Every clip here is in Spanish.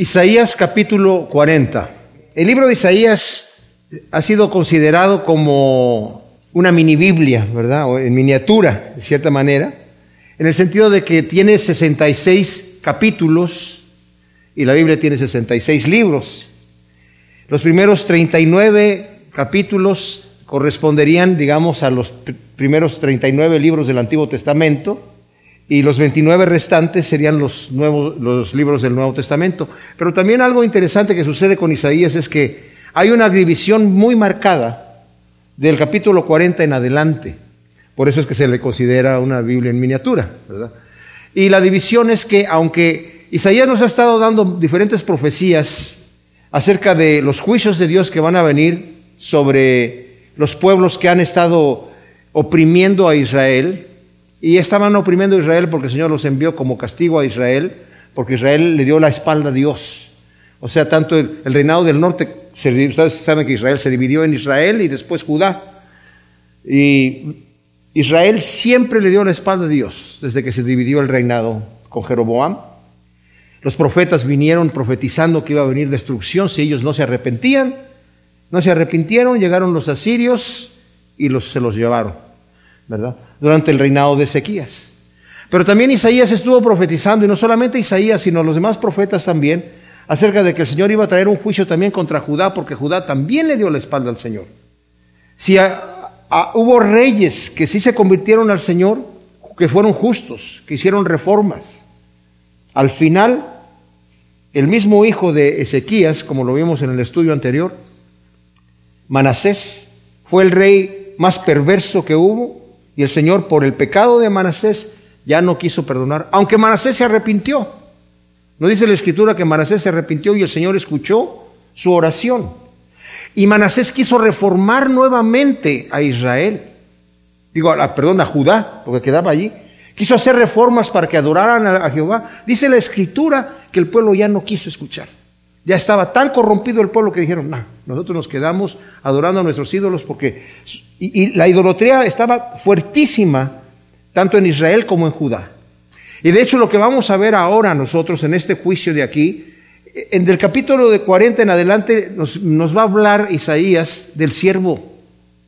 Isaías capítulo 40. El libro de Isaías ha sido considerado como una mini Biblia, ¿verdad? O en miniatura, de cierta manera, en el sentido de que tiene 66 capítulos y la Biblia tiene 66 libros. Los primeros 39 capítulos corresponderían, digamos, a los primeros 39 libros del Antiguo Testamento y los 29 restantes serían los, nuevos, los libros del Nuevo Testamento. Pero también algo interesante que sucede con Isaías es que hay una división muy marcada del capítulo 40 en adelante. Por eso es que se le considera una Biblia en miniatura, ¿verdad? Y la división es que aunque Isaías nos ha estado dando diferentes profecías acerca de los juicios de Dios que van a venir sobre los pueblos que han estado oprimiendo a Israel, y estaban oprimiendo a Israel porque el Señor los envió como castigo a Israel, porque Israel le dio la espalda a Dios. O sea, tanto el, reinado del norte, ustedes saben que Israel se dividió en Israel y después Judá. Y Israel siempre le dio la espalda a Dios desde que se dividió el reinado con Jeroboam. Los profetas vinieron profetizando que iba a venir destrucción si ellos no se arrepentían. No se arrepintieron, llegaron los asirios y los, se los llevaron. ¿verdad? Durante el reinado de Ezequías. Pero también Isaías estuvo profetizando, y no solamente Isaías, sino los demás profetas también, acerca de que el Señor iba a traer un juicio también contra Judá, porque Judá también le dio la espalda al Señor. Si hubo reyes que sí se convirtieron al Señor, que fueron justos, que hicieron reformas, al final, el mismo hijo de Ezequías, como lo vimos en el estudio anterior, Manasés, fue el rey más perverso que hubo, y el Señor, por el pecado de Manasés, ya no quiso perdonar, aunque Manasés se arrepintió. No dice la escritura que Manasés se arrepintió y el Señor escuchó su oración. Y Manasés quiso reformar nuevamente a Israel. Digo, perdón, a Judá, porque quedaba allí. Quiso hacer reformas para que adoraran a Jehová. Dice la escritura que el pueblo ya no quiso escuchar. Ya estaba tan corrompido el pueblo que dijeron, no, nosotros nos quedamos adorando a nuestros ídolos porque... Y, la idolatría estaba fuertísima, tanto en Israel como en Judá. Y de hecho lo que vamos a ver ahora nosotros en este juicio de aquí, en el capítulo de 40 en adelante nos, va a hablar Isaías del siervo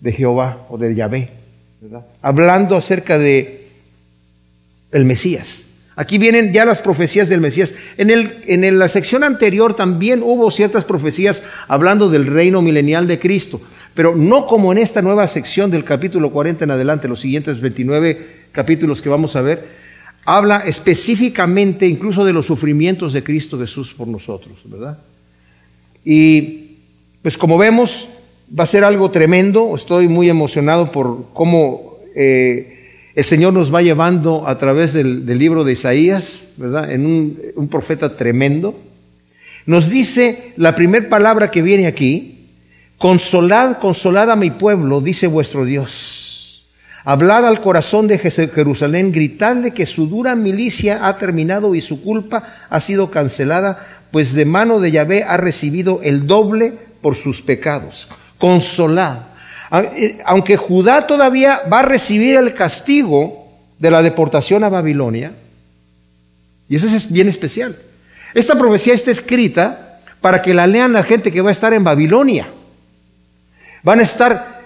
de Jehová o de Yahvé, hablando acerca de el Mesías. Aquí vienen ya las profecías del Mesías. En, el, en la sección anterior también hubo ciertas profecías hablando del reino milenial de Cristo, pero no como en esta nueva sección del capítulo 40 en adelante, los siguientes 29 capítulos que vamos a ver, habla específicamente incluso de los sufrimientos de Cristo Jesús por nosotros, ¿verdad? Y pues como vemos, va a ser algo tremendo, estoy muy emocionado por cómo... Eh, el Señor nos va llevando a través del, libro de Isaías, ¿verdad? En un, profeta tremendo. Nos dice la primera palabra que viene aquí, consolad, consolad a mi pueblo, dice vuestro Dios. Hablad al corazón de Jerusalén, gritadle que su dura milicia ha terminado y su culpa ha sido cancelada, pues de mano de Yahvé ha recibido el doble por sus pecados. Consolad. Eh, aunque Judá todavía va a recibir el castigo de la deportación a Babilonia, y eso es bien especial. Esta profecía está escrita para que la lean la gente que va a estar en Babilonia. Van a estar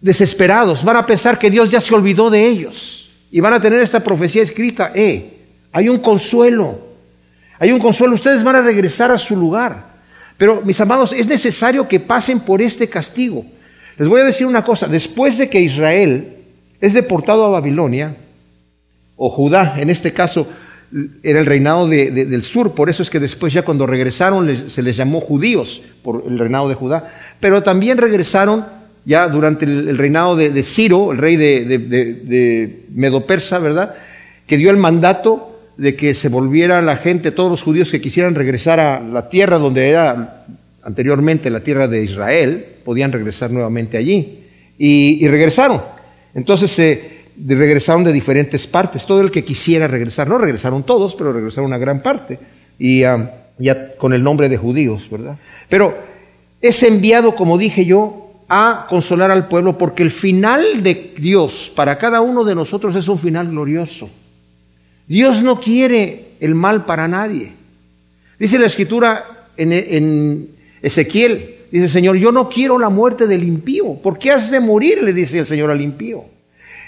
desesperados, van a pensar que Dios ya se olvidó de ellos y van a tener esta profecía escrita, eh, hay un consuelo, hay un consuelo, ustedes van a regresar a su lugar. Pero mis amados, es necesario que pasen por este castigo. Les voy a decir una cosa, después de que Israel es deportado a Babilonia, o Judá, en este caso era el reinado del sur, por eso es que después ya cuando regresaron se les llamó judíos por el reinado de Judá, pero también regresaron ya durante el, reinado de, Ciro, el rey de, Medo-Persa, ¿verdad? Que dio el mandato de que se volviera la gente, todos los judíos que quisieran regresar a la tierra donde era anteriormente la tierra de Israel, podían regresar nuevamente allí. Y, regresaron. Entonces se regresaron de diferentes partes. Todo el que quisiera regresar, no regresaron todos, pero regresaron una gran parte. Y ya con el nombre de judíos, ¿verdad? Pero es enviado, como dije yo, a consolar al pueblo porque el final de Dios para cada uno de nosotros es un final glorioso. Dios no quiere el mal para nadie. Dice la escritura en, en Ezequiel, dice, Señor, yo no quiero la muerte del impío. ¿Por qué has de morir? Le dice el Señor al impío.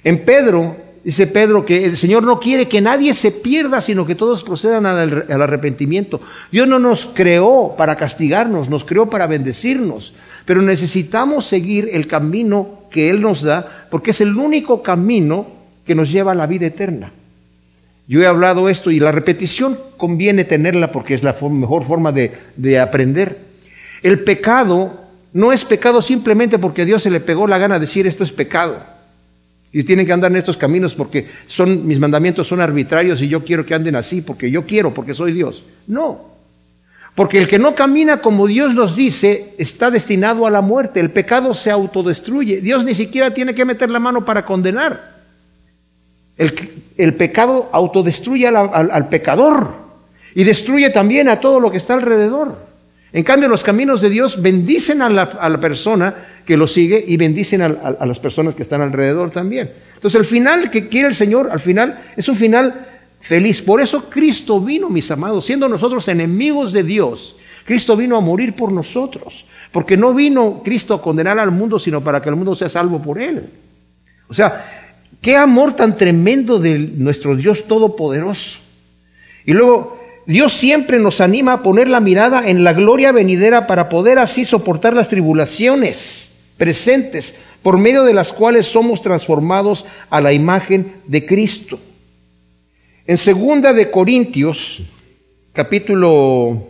En Pedro, dice Pedro que el Señor no quiere que nadie se pierda, sino que todos procedan al, al, arrepentimiento. Dios no nos creó para castigarnos, nos creó para bendecirnos, pero necesitamos seguir el camino que Él nos da, porque es el único camino que nos lleva a la vida eterna. Yo he hablado esto y la repetición conviene tenerla porque es la mejor forma de, de aprender. El pecado no es pecado simplemente porque a Dios se le pegó la gana de decir esto es pecado. Y tienen que andar en estos caminos porque son, mis mandamientos son arbitrarios y yo quiero que anden así porque yo quiero, porque soy Dios. No. Porque el que no camina como Dios nos dice está destinado a la muerte. El pecado se autodestruye. Dios ni siquiera tiene que meter la mano para condenar. El, el pecado autodestruye al, al, al pecador y destruye también a todo lo que está alrededor. En cambio, los caminos de Dios bendicen a la, a la persona que lo sigue y bendicen a, a, a, las personas que están alrededor también. Entonces, el final que quiere el Señor, al final, es un final feliz. Por eso Cristo vino, mis amados, siendo nosotros enemigos de Dios. Cristo vino a morir por nosotros, porque no vino Cristo a condenar al mundo, sino para que el mundo sea salvo por él. O sea, qué amor tan tremendo de nuestro Dios Todopoderoso. Y luego, Dios siempre nos anima a poner la mirada en la gloria venidera para poder así soportar las tribulaciones presentes, por medio de las cuales somos transformados a la imagen de Cristo. En segunda de Corintios, capítulo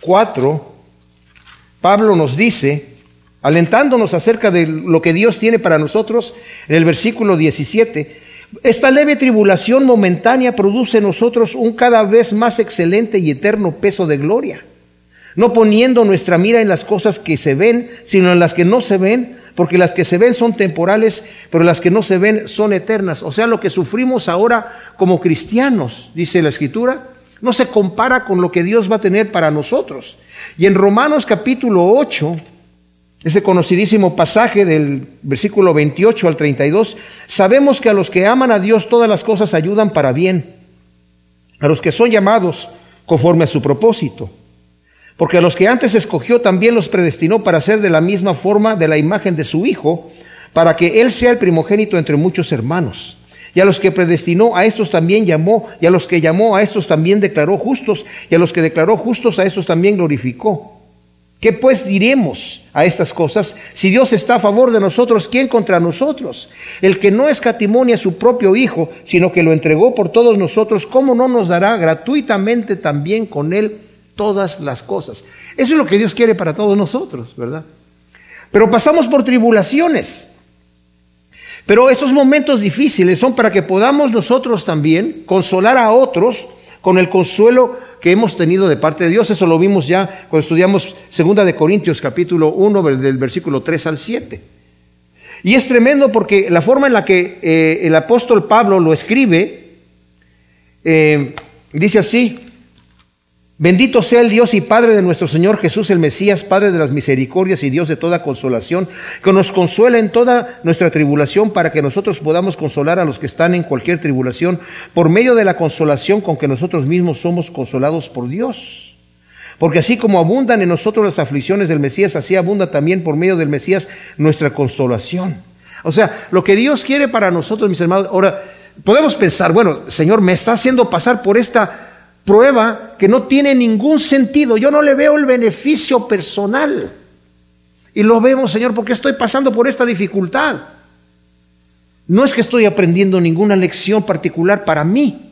4, Pablo nos dice, alentándonos acerca de lo que Dios tiene para nosotros, en el versículo 17, esta leve tribulación momentánea produce en nosotros un cada vez más excelente y eterno peso de gloria, no poniendo nuestra mira en las cosas que se ven, sino en las que no se ven, porque las que se ven son temporales, pero las que no se ven son eternas. O sea, lo que sufrimos ahora como cristianos, dice la Escritura, no se compara con lo que Dios va a tener para nosotros. Y en Romanos capítulo 8, ese conocidísimo pasaje del versículo 28 al 32, sabemos que a los que aman a Dios todas las cosas ayudan para bien, a los que son llamados conforme a su propósito. Porque a los que antes escogió también los predestinó para ser de la misma forma de la imagen de su Hijo, para que Él sea el primogénito entre muchos hermanos. Y a los que predestinó, a estos también llamó, y a los que llamó, a estos también declaró justos, y a los que declaró justos, a estos también glorificó. ¿Qué pues diremos a estas cosas? Si Dios está a favor de nosotros, ¿quién contra nosotros? El que no escatimonia a su propio Hijo, sino que lo entregó por todos nosotros, ¿cómo no nos dará gratuitamente también con Él todas las cosas? Eso es lo que Dios quiere para todos nosotros, ¿verdad? Pero pasamos por tribulaciones. Pero esos momentos difíciles son para que podamos nosotros también consolar a otros con el consuelo que hemos tenido de parte de Dios. Eso lo vimos ya cuando estudiamos Segunda de Corintios capítulo 1 del versículo 3 al 7. Y es tremendo porque la forma en la que eh, el apóstol Pablo lo escribe, eh, dice así, Bendito sea el Dios y Padre de nuestro Señor Jesús el Mesías, Padre de las misericordias y Dios de toda consolación, que nos consuela en toda nuestra tribulación para que nosotros podamos consolar a los que están en cualquier tribulación por medio de la consolación con que nosotros mismos somos consolados por Dios. Porque así como abundan en nosotros las aflicciones del Mesías, así abunda también por medio del Mesías nuestra consolación. O sea, lo que Dios quiere para nosotros, mis hermanos, ahora podemos pensar, bueno, Señor, me está haciendo pasar por esta prueba que no tiene ningún sentido. Yo no le veo el beneficio personal. Y lo vemos, Señor, porque estoy pasando por esta dificultad. No es que estoy aprendiendo ninguna lección particular para mí.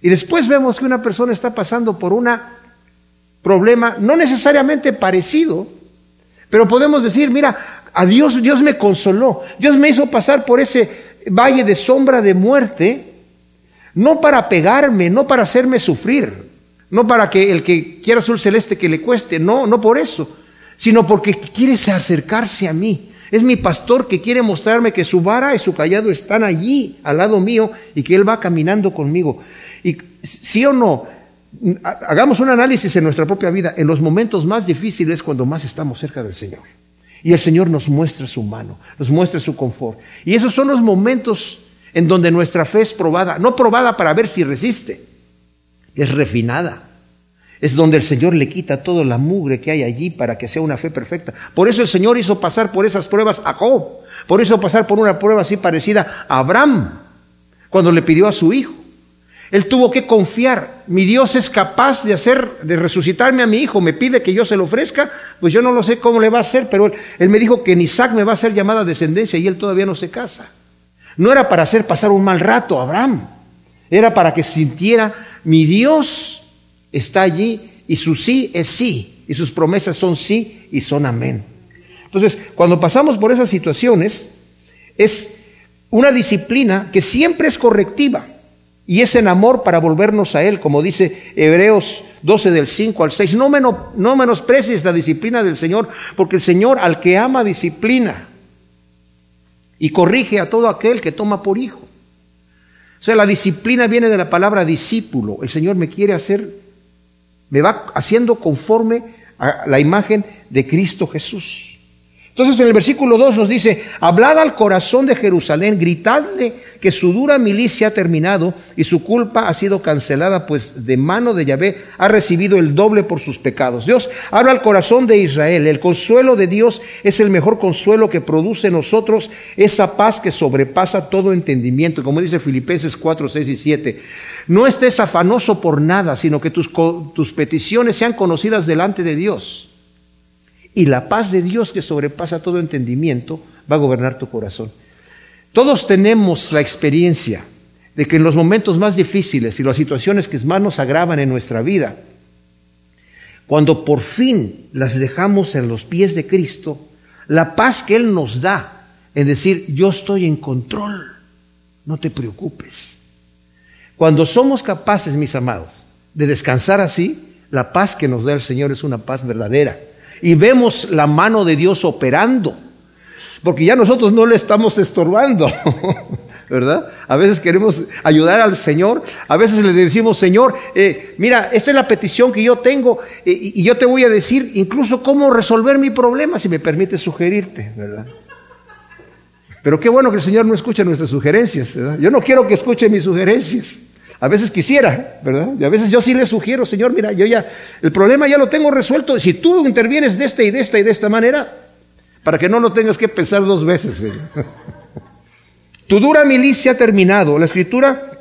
Y después vemos que una persona está pasando por un problema no necesariamente parecido, pero podemos decir, mira, a Dios, Dios me consoló, Dios me hizo pasar por ese valle de sombra de muerte no para pegarme, no para hacerme sufrir, no para que el que quiera azul celeste que le cueste, no, no por eso, sino porque quiere acercarse a mí. Es mi pastor que quiere mostrarme que su vara y su callado están allí al lado mío y que él va caminando conmigo. Y sí o no, hagamos un análisis en nuestra propia vida. En los momentos más difíciles cuando más estamos cerca del Señor. Y el Señor nos muestra su mano, nos muestra su confort. Y esos son los momentos en donde nuestra fe es probada, no probada para ver si resiste, es refinada. es donde el Señor le quita toda la mugre que hay allí para que sea una fe perfecta. Por eso el Señor hizo pasar por esas pruebas a Job. Por eso pasar por una prueba así parecida a Abraham, cuando le pidió a su hijo. Él tuvo que confiar. Mi Dios es capaz de hacer, de resucitarme a mi hijo. Me pide que yo se lo ofrezca. Pues yo no lo sé cómo le va a hacer, pero él, él me dijo que en Isaac me va a ser llamada descendencia y él todavía no se casa. No era para hacer pasar un mal rato a Abraham. Era para que sintiera, mi Dios está allí y su sí es sí. Y sus promesas son sí y son amén. Entonces, cuando pasamos por esas situaciones, es una disciplina que siempre es correctiva y es en amor para volvernos a Él, como dice Hebreos 12 del 5 al 6. No, no menosprecies la disciplina del Señor, porque el Señor al que ama disciplina y corrige a todo aquel que toma por hijo. O sea, la disciplina viene de la palabra discípulo. El Señor me quiere hacer, me va haciendo conforme a la imagen de Cristo Jesús. Entonces en el versículo 2 nos dice, hablad al corazón de Jerusalén, gritadle que su dura milicia ha terminado y su culpa ha sido cancelada, pues de mano de Yahvé ha recibido el doble por sus pecados. Dios habla al corazón de Israel. El consuelo de Dios es el mejor consuelo que produce en nosotros esa paz que sobrepasa todo entendimiento. Como dice Filipenses 4, 6 y 7. No estés afanoso por nada, sino que tus, tus peticiones sean conocidas delante de Dios y la paz de Dios que sobrepasa todo entendimiento va a gobernar tu corazón. Todos tenemos la experiencia de que en los momentos más difíciles y las situaciones que más nos agravan en nuestra vida, cuando por fin las dejamos en los pies de Cristo, la paz que Él nos da en decir, yo estoy en control, no te preocupes. Cuando somos capaces, mis amados, de descansar así, la paz que nos da el Señor es una paz verdadera y vemos la mano de Dios operando, porque ya nosotros no le estamos estorbando. ¿verdad? A veces queremos ayudar al Señor, a veces le decimos, Señor, eh, mira, esta es la petición que yo tengo eh, y yo te voy a decir incluso cómo resolver mi problema, si me permite sugerirte, ¿verdad? Pero qué bueno que el Señor no escuche nuestras sugerencias, ¿verdad? Yo no quiero que escuche mis sugerencias. A veces quisiera, ¿verdad? Y a veces yo sí le sugiero, Señor, mira, yo ya, el problema ya lo tengo resuelto. Si tú intervienes de esta y de esta y de esta manera, para que no lo tengas que pensar dos veces, Señor. tu dura milicia ha terminado. La escritura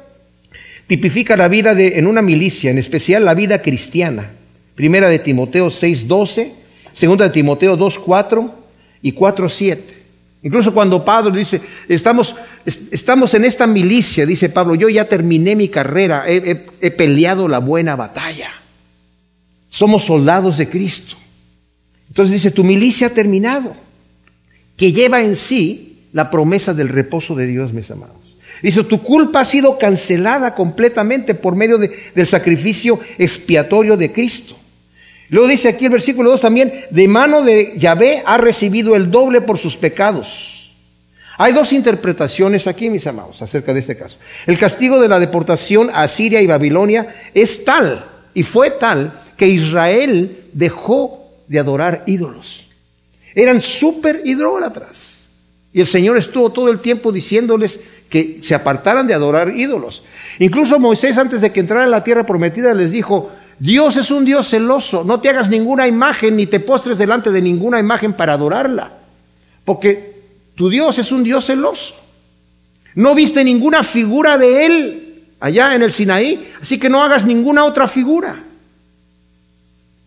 tipifica la vida de, en una milicia, en especial la vida cristiana. Primera de Timoteo 6.12, segunda de Timoteo 2.4 y 4.7. Incluso cuando Pablo dice, estamos, estamos en esta milicia, dice Pablo, yo ya terminé mi carrera, he, peleado la buena batalla. Somos soldados de Cristo. Entonces dice, tu milicia ha terminado, que lleva en sí la promesa del reposo de Dios, mis amados. Dice, tu culpa ha sido cancelada completamente por medio de, del sacrificio expiatorio de Cristo. Luego dice aquí el versículo 2 también, de mano de Yahvé ha recibido el doble por sus pecados. Hay dos interpretaciones aquí, mis amados, acerca de este caso. El castigo de la deportación a Siria y Babilonia es tal, y fue tal, que Israel dejó de adorar ídolos. Eran súper idólatras. Y el Señor estuvo todo el tiempo diciéndoles que se apartaran de adorar ídolos. Incluso Moisés, antes de que entrara en la tierra prometida, les dijo, Dios es un Dios celoso. No te hagas ninguna imagen ni te postres delante de ninguna imagen para adorarla. Porque tu Dios es un Dios celoso. No viste ninguna figura de Él allá en el Sinaí, así que no hagas ninguna otra figura.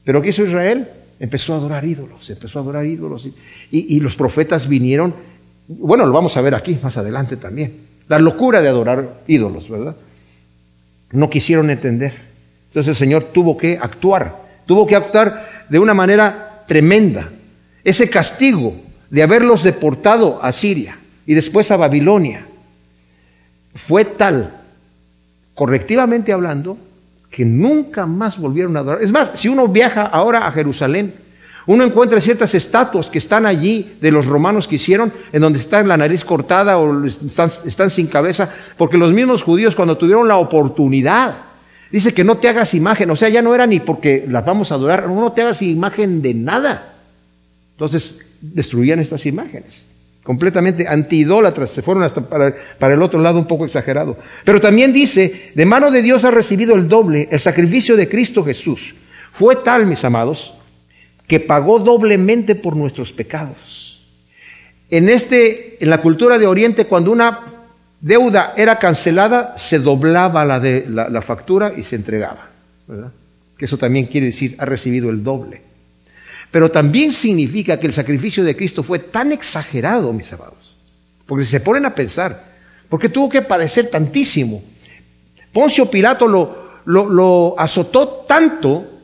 Pero ¿qué hizo Israel? Empezó a adorar ídolos, empezó a adorar ídolos. Y, y los profetas vinieron, bueno, lo vamos a ver aquí más adelante también, la locura de adorar ídolos, ¿verdad? No quisieron entender. Entonces el Señor tuvo que actuar, tuvo que actuar de una manera tremenda. Ese castigo de haberlos deportado a Siria y después a Babilonia fue tal, correctivamente hablando, que nunca más volvieron a adorar. Es más, si uno viaja ahora a Jerusalén, uno encuentra ciertas estatuas que están allí de los romanos que hicieron, en donde está la nariz cortada o están, están sin cabeza, porque los mismos judíos cuando tuvieron la oportunidad Dice que no te hagas imagen, o sea, ya no era ni porque las vamos a adorar, no, te hagas imagen de nada. Entonces destruían estas imágenes, completamente antiidólatras, se fueron hasta para, para el otro lado un poco exagerado. Pero también dice, de mano de Dios ha recibido el doble, el sacrificio de Cristo Jesús. Fue tal, mis amados, que pagó doblemente por nuestros pecados. En, este, en la cultura de Oriente, cuando una deuda era cancelada, se doblaba la, de, la, factura y se entregaba. Que eso también quiere decir, ha recibido el doble. Pero también significa que el sacrificio de Cristo fue tan exagerado, mis amados. Porque si se ponen a pensar, porque tuvo que padecer tantísimo. Poncio Pilato lo, lo, lo azotó tanto,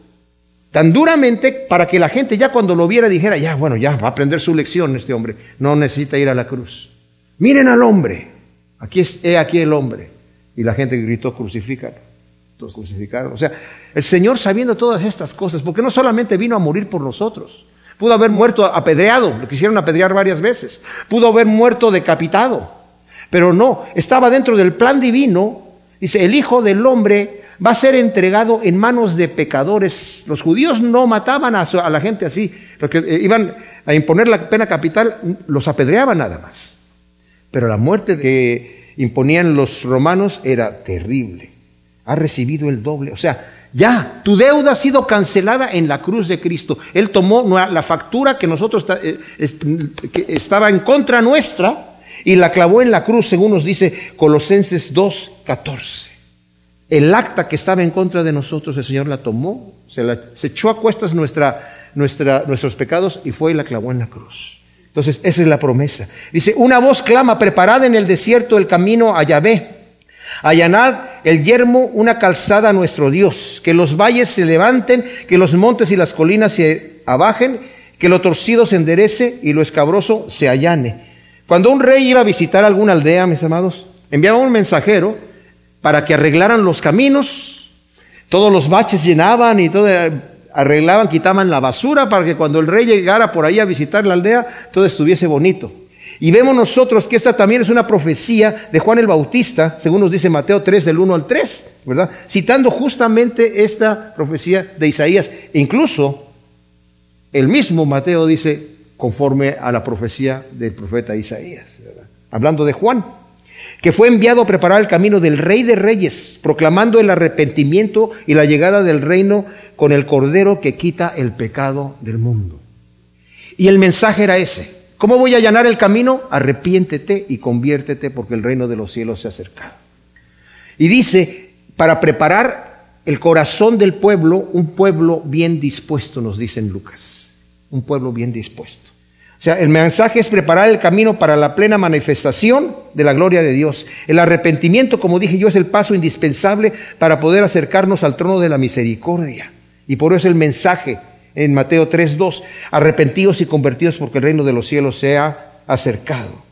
tan duramente, para que la gente ya cuando lo viera dijera, ya, bueno, ya va a aprender su lección este hombre, no necesita ir a la cruz. Miren al hombre, aquí es, he aquí el hombre. Y la gente gritó, crucifícalo. Todos crucificaron. O sea, el Señor sabiendo todas estas cosas, porque no solamente vino a morir por nosotros, pudo haber muerto apedreado, lo quisieron apedrear varias veces, pudo haber muerto decapitado, pero no, estaba dentro del plan divino, dice, el Hijo del Hombre va a ser entregado en manos de pecadores. Los judíos no mataban a, la gente así, porque eh, iban a imponer la pena capital, los apedreaban nada más. Pero la muerte que imponían los romanos era terrible ha recibido el doble. O sea, ya, tu deuda ha sido cancelada en la cruz de Cristo. Él tomó la factura que nosotros eh, estaba en contra nuestra y la clavó en la cruz, según nos dice Colosenses 2:14. El acta que estaba en contra de nosotros, el Señor la tomó, se, la, echó a cuestas nuestros pecados y fue y la clavó en la cruz. Entonces, esa es la promesa. Dice, una voz clama, preparada en el desierto el camino a Yahvé Allanad el yermo una calzada a nuestro Dios, que los valles se levanten, que los montes y las colinas se abajen, que lo torcido se enderece y lo escabroso se allane. Cuando un rey iba a visitar alguna aldea, mis amados, enviaba un mensajero para que arreglaran los caminos, todos los baches llenaban y todo arreglaban, quitaban la basura para que cuando el rey llegara por ahí a visitar la aldea, todo estuviese bonito. Y vemos nosotros que esta también es una profecía de Juan el Bautista, según nos dice Mateo 3, del 1 al 3, ¿verdad? Citando justamente esta profecía de Isaías. E incluso el mismo Mateo dice conforme a la profecía del profeta Isaías, hablando de Juan, que fue enviado a preparar el camino del Rey de Reyes, proclamando el arrepentimiento y la llegada del reino con el Cordero que quita el pecado del mundo. Y el mensaje era ese, ¿Cómo voy a allanar el camino? Arrepiéntete y conviértete porque el reino de los cielos se ha acercado. Y dice, para preparar el corazón del pueblo, un pueblo bien dispuesto, nos dice en Lucas. Un pueblo bien dispuesto. O sea, el mensaje es preparar el camino para la plena manifestación de la gloria de Dios. El arrepentimiento, como dije yo, es el paso indispensable para poder acercarnos al trono de la misericordia. Y por eso el mensaje en Mateo 3.2, arrepentidos y convertidos porque el reino de los cielos se ha acercado.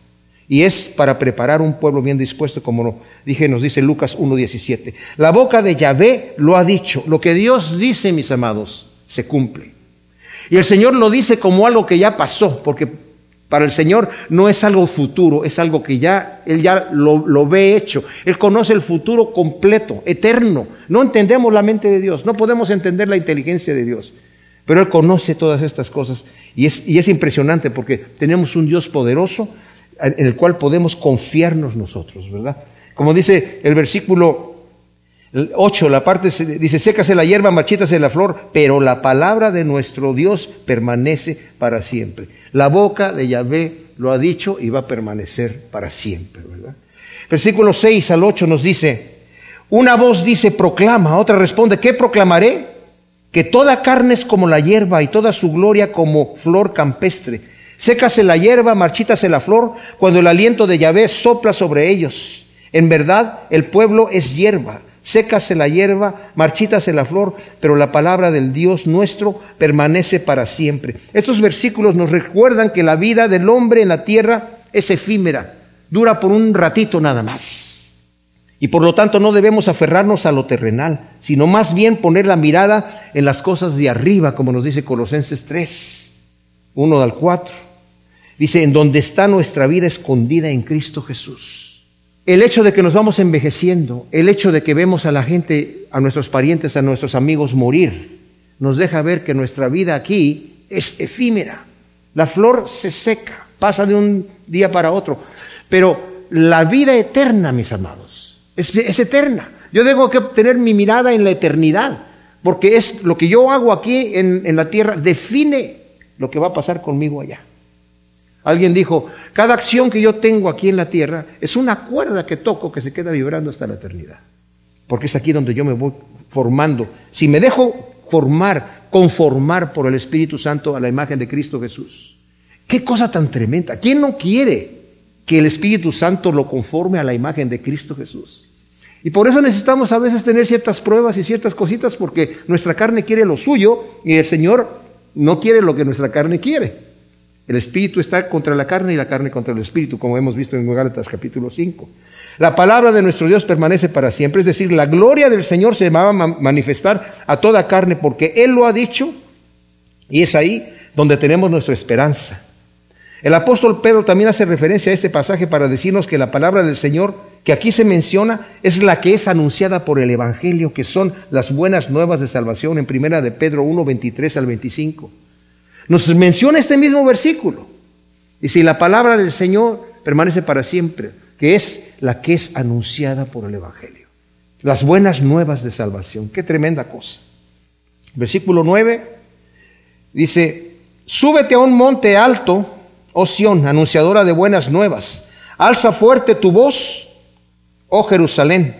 Y es para preparar un pueblo bien dispuesto, como dije, nos dice Lucas 1.17. La boca de Yahvé lo ha dicho. Lo que Dios dice, mis amados, se cumple. Y el Señor lo dice como algo que ya pasó, porque para el Señor no es algo futuro, es algo que ya Él ya lo, lo, ve hecho. Él conoce el futuro completo, eterno. No entendemos la mente de Dios, no podemos entender la inteligencia de Dios. Pero Él conoce todas estas cosas y es, y es impresionante porque tenemos un Dios poderoso en el cual podemos confiarnos nosotros, ¿verdad? Como dice el versículo 8, la parte dice, sécase la hierba, marchítase la flor, pero la palabra de nuestro Dios permanece para siempre. La boca de Yahvé lo ha dicho y va a permanecer para siempre, ¿verdad? Versículo 6 al 8 nos dice, una voz dice, proclama, otra responde, ¿qué proclamaré? que toda carne es como la hierba y toda su gloria como flor campestre. Sécase la hierba, marchítase la flor, cuando el aliento de Yahvé sopla sobre ellos. En verdad, el pueblo es hierba. Sécase la hierba, marchítase la flor, pero la palabra del Dios nuestro permanece para siempre. Estos versículos nos recuerdan que la vida del hombre en la tierra es efímera, dura por un ratito nada más. Y por lo tanto no debemos aferrarnos a lo terrenal, sino más bien poner la mirada en las cosas de arriba, como nos dice Colosenses 3, 1 al 4. Dice, en donde está nuestra vida escondida en Cristo Jesús. El hecho de que nos vamos envejeciendo, el hecho de que vemos a la gente, a nuestros parientes, a nuestros amigos morir, nos deja ver que nuestra vida aquí es efímera. La flor se seca, pasa de un día para otro. Pero la vida eterna, mis amados, es, eterna. Yo tengo que tener mi mirada en la eternidad, porque es lo que yo hago aquí en, en la tierra define lo que va a pasar conmigo allá. Alguien dijo, cada acción que yo tengo aquí en la tierra es una cuerda que toco que se queda vibrando hasta la eternidad. Porque es aquí donde yo me voy formando. Si me dejo formar, conformar por el Espíritu Santo a la imagen de Cristo Jesús. Qué cosa tan tremenda. ¿Quién no quiere que el Espíritu Santo lo conforme a la imagen de Cristo Jesús? Y por eso necesitamos a veces tener ciertas pruebas y ciertas cositas porque nuestra carne quiere lo suyo y el Señor no quiere lo que nuestra carne quiere. El espíritu está contra la carne y la carne contra el espíritu, como hemos visto en Gálatas capítulo 5. La palabra de nuestro Dios permanece para siempre, es decir, la gloria del Señor se va a manifestar a toda carne porque Él lo ha dicho y es ahí donde tenemos nuestra esperanza. El apóstol Pedro también hace referencia a este pasaje para decirnos que la palabra del Señor que aquí se menciona es la que es anunciada por el Evangelio, que son las buenas nuevas de salvación en primera de Pedro 1, 23 al 25. Nos menciona este mismo versículo. Y si la palabra del Señor permanece para siempre, que es la que es anunciada por el Evangelio. Las buenas nuevas de salvación. Qué tremenda cosa. Versículo 9 dice, súbete a un monte alto, oh Sión, anunciadora de buenas nuevas. Alza fuerte tu voz, oh Jerusalén,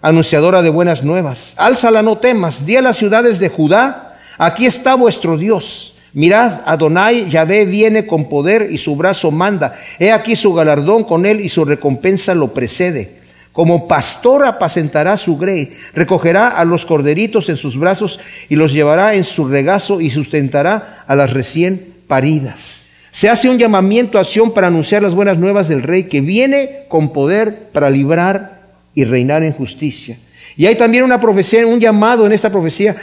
anunciadora de buenas nuevas. Álzala, no temas, di a las ciudades de Judá, aquí está vuestro Dios Mirad, Adonai Yahvé viene con poder y su brazo manda. He aquí su galardón con él y su recompensa lo precede. Como pastor apacentará su grey, recogerá a los corderitos en sus brazos y los llevará en su regazo y sustentará a las recién paridas. Se hace un llamamiento a acción para anunciar las buenas nuevas del rey que viene con poder para librar y reinar en justicia. Y hay también una profecía, un llamado en esta profecía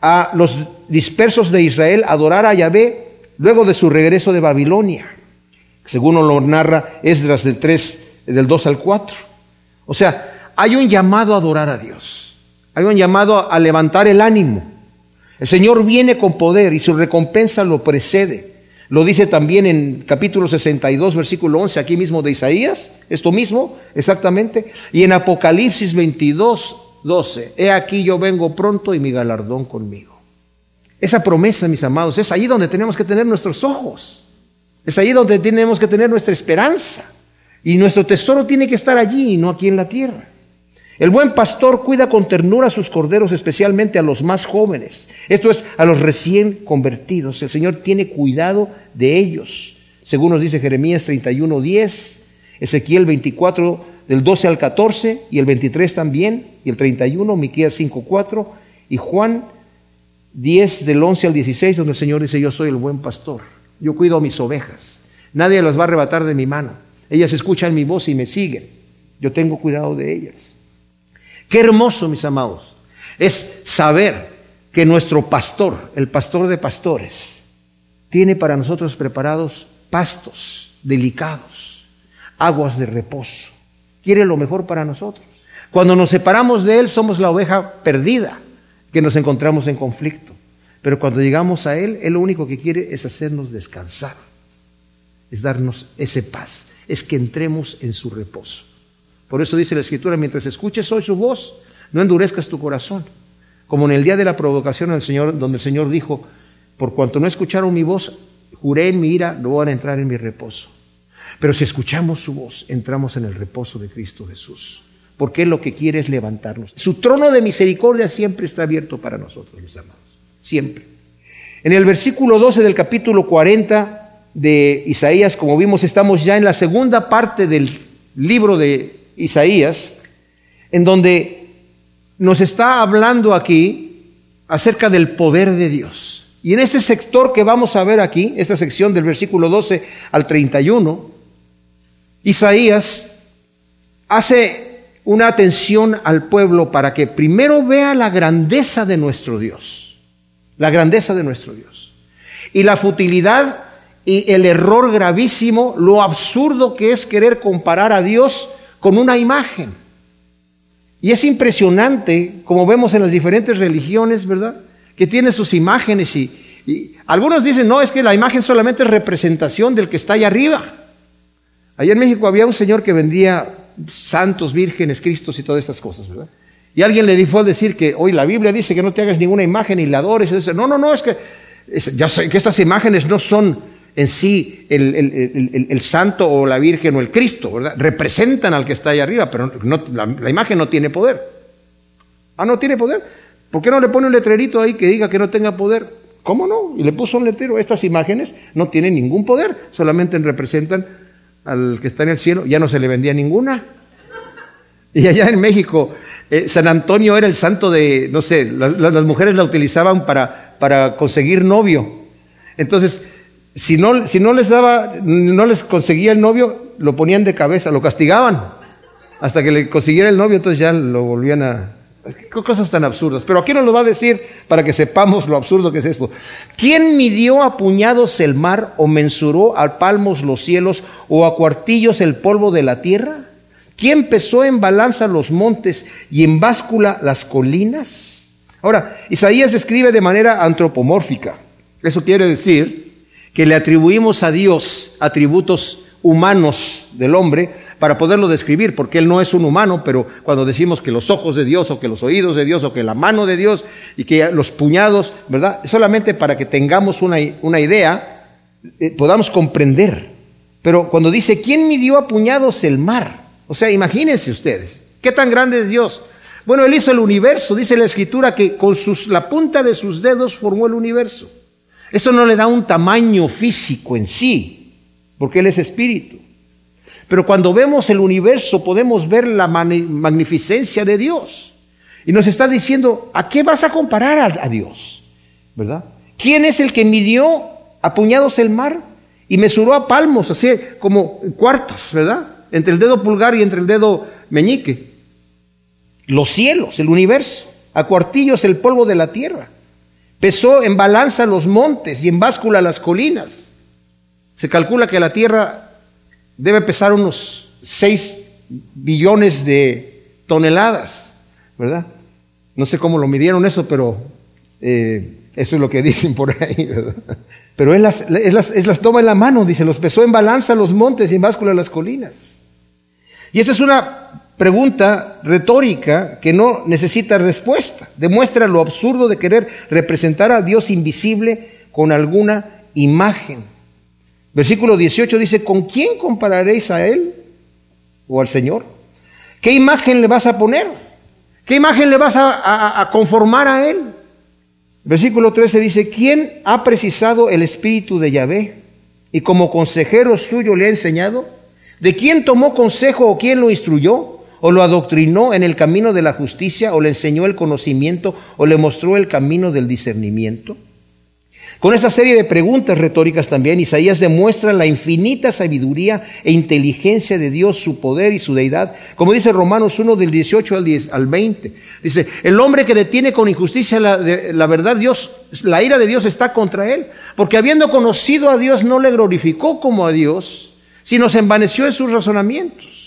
a los dispersos de Israel adorar a Yahvé luego de su regreso de Babilonia. Según lo narra Esdras del 3, del 2 al 4. O sea, hay un llamado a adorar a Dios. Hay un llamado a levantar el ánimo. El Señor viene con poder y su recompensa lo precede. Lo dice también en capítulo 62, versículo 11, aquí mismo de Isaías, esto mismo, exactamente. Y en Apocalipsis 22, 12. He aquí yo vengo pronto y mi galardón conmigo. Esa promesa, mis amados, es ahí donde tenemos que tener nuestros ojos. Es ahí donde tenemos que tener nuestra esperanza. Y nuestro tesoro tiene que estar allí y no aquí en la tierra. El buen pastor cuida con ternura a sus corderos, especialmente a los más jóvenes. Esto es, a los recién convertidos. El Señor tiene cuidado de ellos. Según nos dice Jeremías 31, 10, Ezequiel 24, del 12 al 14 y el 23 también, y el 31, Miqueas 5, 4 y Juan 10 del 11 al 16, donde el Señor dice, yo soy el buen pastor, yo cuido a mis ovejas, nadie las va a arrebatar de mi mano, ellas escuchan mi voz y me siguen, yo tengo cuidado de ellas. Qué hermoso, mis amados, es saber que nuestro pastor, el pastor de pastores, tiene para nosotros preparados pastos delicados, aguas de reposo quiere lo mejor para nosotros. Cuando nos separamos de Él somos la oveja perdida que nos encontramos en conflicto. Pero cuando llegamos a Él, Él lo único que quiere es hacernos descansar, es darnos ese paz, es que entremos en su reposo. Por eso dice la Escritura, mientras escuches hoy su voz, no endurezcas tu corazón. Como en el día de la provocación del Señor, donde el Señor dijo, por cuanto no escucharon mi voz, juré en mi ira, no van a entrar en mi reposo. Pero si escuchamos su voz, entramos en el reposo de Cristo Jesús. Porque Él lo que quiere es levantarnos. Su trono de misericordia siempre está abierto para nosotros, mis amados. Siempre. En el versículo 12 del capítulo 40 de Isaías, como vimos, estamos ya en la segunda parte del libro de Isaías, en donde nos está hablando aquí acerca del poder de Dios. Y en ese sector que vamos a ver aquí, esta sección del versículo 12 al 31, Isaías hace una atención al pueblo para que primero vea la grandeza de nuestro Dios, la grandeza de nuestro Dios, y la futilidad y el error gravísimo, lo absurdo que es querer comparar a Dios con una imagen. Y es impresionante, como vemos en las diferentes religiones, ¿verdad? Que tiene sus imágenes y, y algunos dicen, no, es que la imagen solamente es representación del que está allá arriba. Allá en México había un señor que vendía santos, vírgenes, cristos y todas estas cosas, ¿verdad? Y alguien le dijo a decir que hoy la Biblia dice que no te hagas ninguna imagen y la adores. no, no, no, es que ya sé que estas imágenes no son en sí el, santo o la Virgen o el Cristo, ¿verdad? Representan al que está ahí arriba, pero la, imagen no tiene poder. Ah, no tiene poder. ¿Por qué no le pone un letrerito ahí que diga que no tenga poder? ¿Cómo no? Y le puso un letrero. Estas imágenes no tienen ningún poder, solamente representan al que está en el cielo. Ya no se le vendía ninguna. Y allá en México, eh, San Antonio era el santo de, no sé, las mujeres la utilizaban para, para conseguir novio. Entonces, si no, si no les daba, no les conseguía el novio, lo ponían de cabeza, lo castigaban hasta que le consiguiera el novio, entonces ya lo volvían a... Cosas tan absurdas. Pero aquí nos lo va a decir para que sepamos lo absurdo que es esto. ¿Quién midió a puñados el mar o mensuró a palmos los cielos o a cuartillos el polvo de la tierra? ¿Quién pesó en balanza los montes y en báscula las colinas? Ahora, Isaías escribe de manera antropomórfica. Eso quiere decir que le atribuimos a Dios atributos humanos del hombre para poderlo describir, porque Él no es un humano, pero cuando decimos que los ojos de Dios o que los oídos de Dios o que la mano de Dios y que los puñados, ¿verdad? Solamente para que tengamos una, una idea, eh, podamos comprender. Pero cuando dice, ¿quién midió a puñados el mar? O sea, imagínense ustedes, ¿qué tan grande es Dios? Bueno, Él hizo el universo, dice la Escritura que con sus, la punta de sus dedos formó el universo. Eso no le da un tamaño físico en sí, porque Él es espíritu. Pero cuando vemos el universo podemos ver la magnificencia de Dios. Y nos está diciendo, ¿a qué vas a comparar a, Dios? ¿Verdad? ¿Quién es el que midió a puñados el mar y mesuró a palmos, así como cuartas, ¿verdad? Entre el dedo pulgar y entre el dedo meñique. Los cielos, el universo, a cuartillos el polvo de la tierra. Pesó en balanza los montes y en báscula las colinas. Se calcula que la tierra debe pesar unos 6 billones de toneladas, ¿verdad? No sé cómo lo midieron eso, pero eh, eso es lo que dicen por ahí, ¿verdad? Pero él las, las, las toma en la mano, dice, los pesó en balanza los montes y en báscula las colinas. Y esa es una pregunta retórica que no necesita respuesta. Demuestra lo absurdo de querer representar a Dios invisible con alguna imagen. Versículo 18 dice, ¿con quién compararéis a Él o al Señor? ¿Qué imagen le vas a poner? ¿Qué imagen le vas a, a conformar a Él? Versículo 13 dice, ¿quién ha precisado el espíritu de Yahvé y como consejero suyo le ha enseñado? ¿De quién tomó consejo o quién lo instruyó? o lo adoctrinó en el camino de la justicia, o le enseñó el conocimiento, o le mostró el camino del discernimiento? Con esta serie de preguntas retóricas también, Isaías demuestra la infinita sabiduría e inteligencia de Dios, su poder y su deidad. Como dice Romanos 1 del 18 al, 10, al 20. Dice, el hombre que detiene con injusticia la, la verdad, Dios, la ira de Dios está contra él. Porque habiendo conocido a Dios, no le glorificó como a Dios, sino se envaneció en sus razonamientos.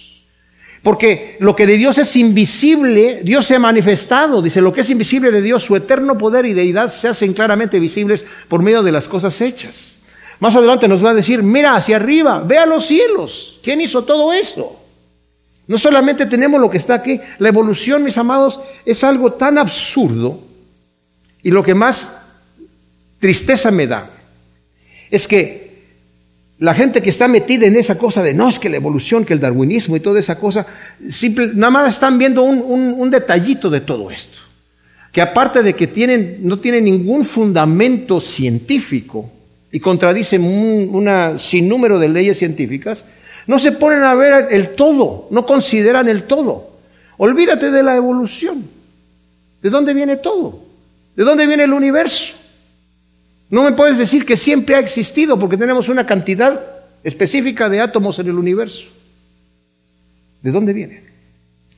Porque lo que de Dios es invisible, Dios se ha manifestado. Dice, lo que es invisible de Dios, su eterno poder y deidad se hacen claramente visibles por medio de las cosas hechas. Más adelante nos va a decir, mira hacia arriba, ve a los cielos. ¿Quién hizo todo esto? No solamente tenemos lo que está aquí, la evolución, mis amados, es algo tan absurdo y lo que más tristeza me da es que la gente que está metida en esa cosa de no, es que la evolución, que el darwinismo y toda esa cosa, simple, nada más están viendo un, detallito de todo esto. Que aparte de que tienen, no tienen ningún fundamento científico y contradicen un una sinnúmero de leyes científicas, no se ponen a ver el todo, no consideran el todo. Olvídate de la evolución. ¿De dónde viene todo? ¿De dónde viene el universo? No me puedes decir que siempre ha existido porque tenemos una cantidad específica de átomos en el universo. ¿De dónde viene?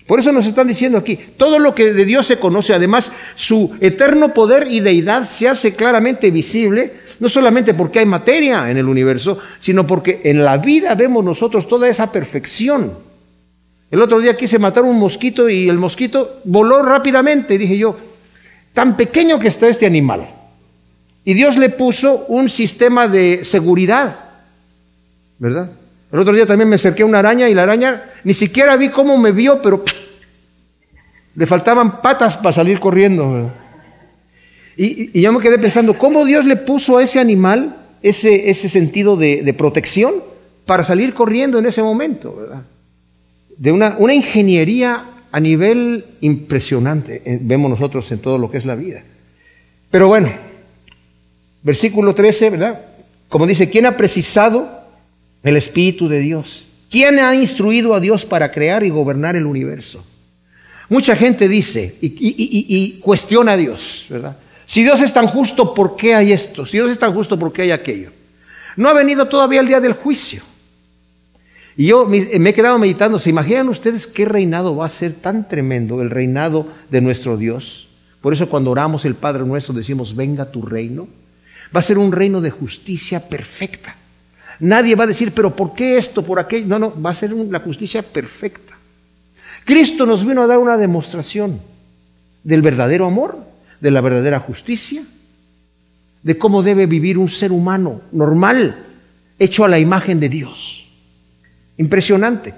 Por eso nos están diciendo aquí, todo lo que de Dios se conoce, además su eterno poder y deidad se hace claramente visible, no solamente porque hay materia en el universo, sino porque en la vida vemos nosotros toda esa perfección. El otro día quise matar un mosquito y el mosquito voló rápidamente dije yo, tan pequeño que está este animal. Y Dios le puso un sistema de seguridad, ¿verdad? El otro día también me acerqué a una araña y la araña ni siquiera vi cómo me vio, pero Le faltaban patas para salir corriendo. Y, yo me quedé pensando, ¿cómo Dios le puso a ese animal ese, ese sentido de, protección para salir corriendo en ese momento? De una, una ingeniería a nivel impresionante, eh, vemos nosotros en todo lo que es la vida. Pero bueno, versículo 13, ¿verdad? Como dice, ¿quién ha precisado el Espíritu de Dios? ¿Quién ha instruido a Dios para crear y gobernar el universo? Mucha gente dice y, cuestiona a Dios, ¿verdad? Si Dios es tan justo, ¿por qué hay esto? Si Dios es tan justo, ¿por qué hay aquello? No ha venido todavía el día del juicio. Y yo me he quedado meditando, ¿se imaginan ustedes qué reinado va a ser tan tremendo, el reinado de nuestro Dios? Por eso cuando oramos el Padre nuestro decimos, venga tu reino. Va a ser un reino de justicia perfecta. Nadie va a decir, pero ¿por qué esto, por aquello? No, no, va a ser la justicia perfecta. Cristo nos vino a dar una demostración del verdadero amor, de la verdadera justicia, de cómo debe vivir un ser humano normal, hecho a la imagen de Dios. Impresionante.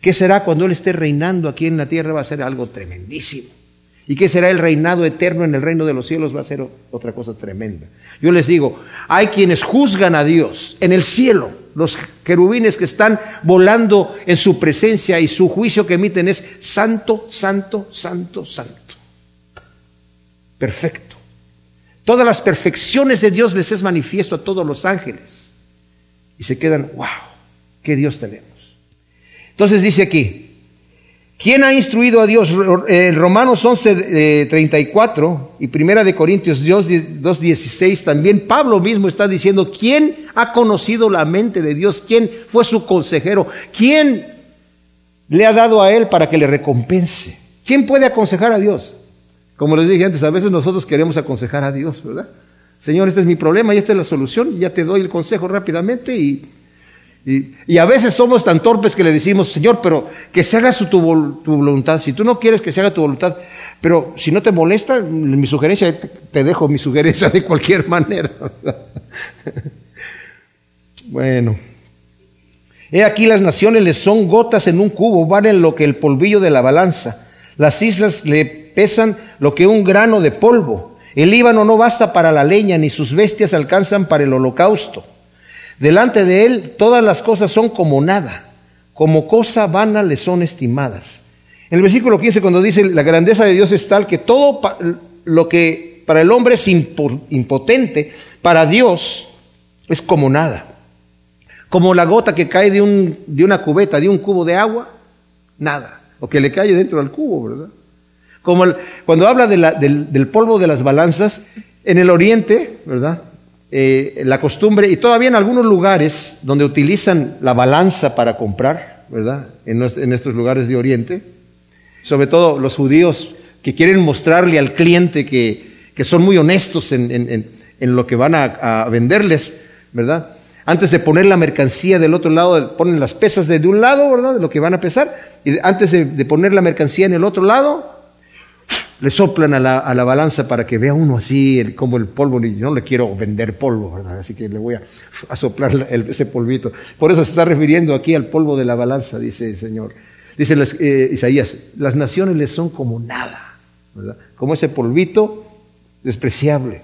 ¿Qué será cuando Él esté reinando aquí en la tierra? Va a ser algo tremendísimo. ¿Y qué será el reinado eterno en el reino de los cielos? Va a ser otra cosa tremenda. Yo les digo, hay quienes juzgan a Dios en el cielo, los querubines que están volando en su presencia y su juicio que emiten es santo, santo, santo, santo. Perfecto. Todas las perfecciones de Dios les es manifiesto a todos los ángeles. Y se quedan, wow, qué Dios tenemos. Entonces dice aquí, ¿Quién ha instruido a Dios? En Romanos 11, 34 y Primera de Corintios 2, 16 también Pablo mismo está diciendo, ¿quién ha conocido la mente de Dios? ¿Quién fue su consejero? ¿Quién le ha dado a él para que le recompense? ¿Quién puede aconsejar a Dios? Como les dije antes, a veces nosotros queremos aconsejar a Dios, ¿verdad? Señor, este es mi problema y esta es la solución, ya te doy el consejo rápidamente y y, a veces somos tan torpes que le decimos, Señor, pero que se haga su, tu, voluntad. Si tú no quieres que se haga tu voluntad, pero si no te molesta, mi sugerencia, te dejo mi sugerencia de cualquier manera. bueno. He aquí las naciones les son gotas en un cubo, valen lo que el polvillo de la balanza. Las islas le pesan lo que un grano de polvo. El Líbano no basta para la leña, ni sus bestias alcanzan para el holocausto. Delante de Él todas las cosas son como nada, como cosa vana le son estimadas. En el versículo 15 cuando dice la grandeza de Dios es tal que todo lo que para el hombre es impotente, para Dios es como nada. Como la gota que cae de, un, de una cubeta, de un cubo de agua, nada. O que le cae dentro del cubo, ¿verdad? Como cuando habla del, del polvo de las balanzas, en el oriente, ¿verdad? Eh, la costumbre, y todavía en algunos lugares donde utilizan la balanza para comprar, ¿verdad? En, estos lugares de Oriente, sobre todo los judíos que quieren mostrarle al cliente que, son muy honestos en, lo que van a, venderles, ¿verdad? Antes de poner la mercancía del otro lado, ponen las pesas de, un lado, ¿verdad? De lo que van a pesar, y antes de poner la mercancía en el otro lado, le soplan a la, balanza para que vea uno así como el polvo, y no le quiero vender polvo, ¿verdad? así que le voy a, soplar ese polvito. Por eso se está refiriendo aquí al polvo de la balanza, dice el Señor. Dice eh, Isaías, las naciones les son como nada, ¿verdad? como ese polvito despreciable.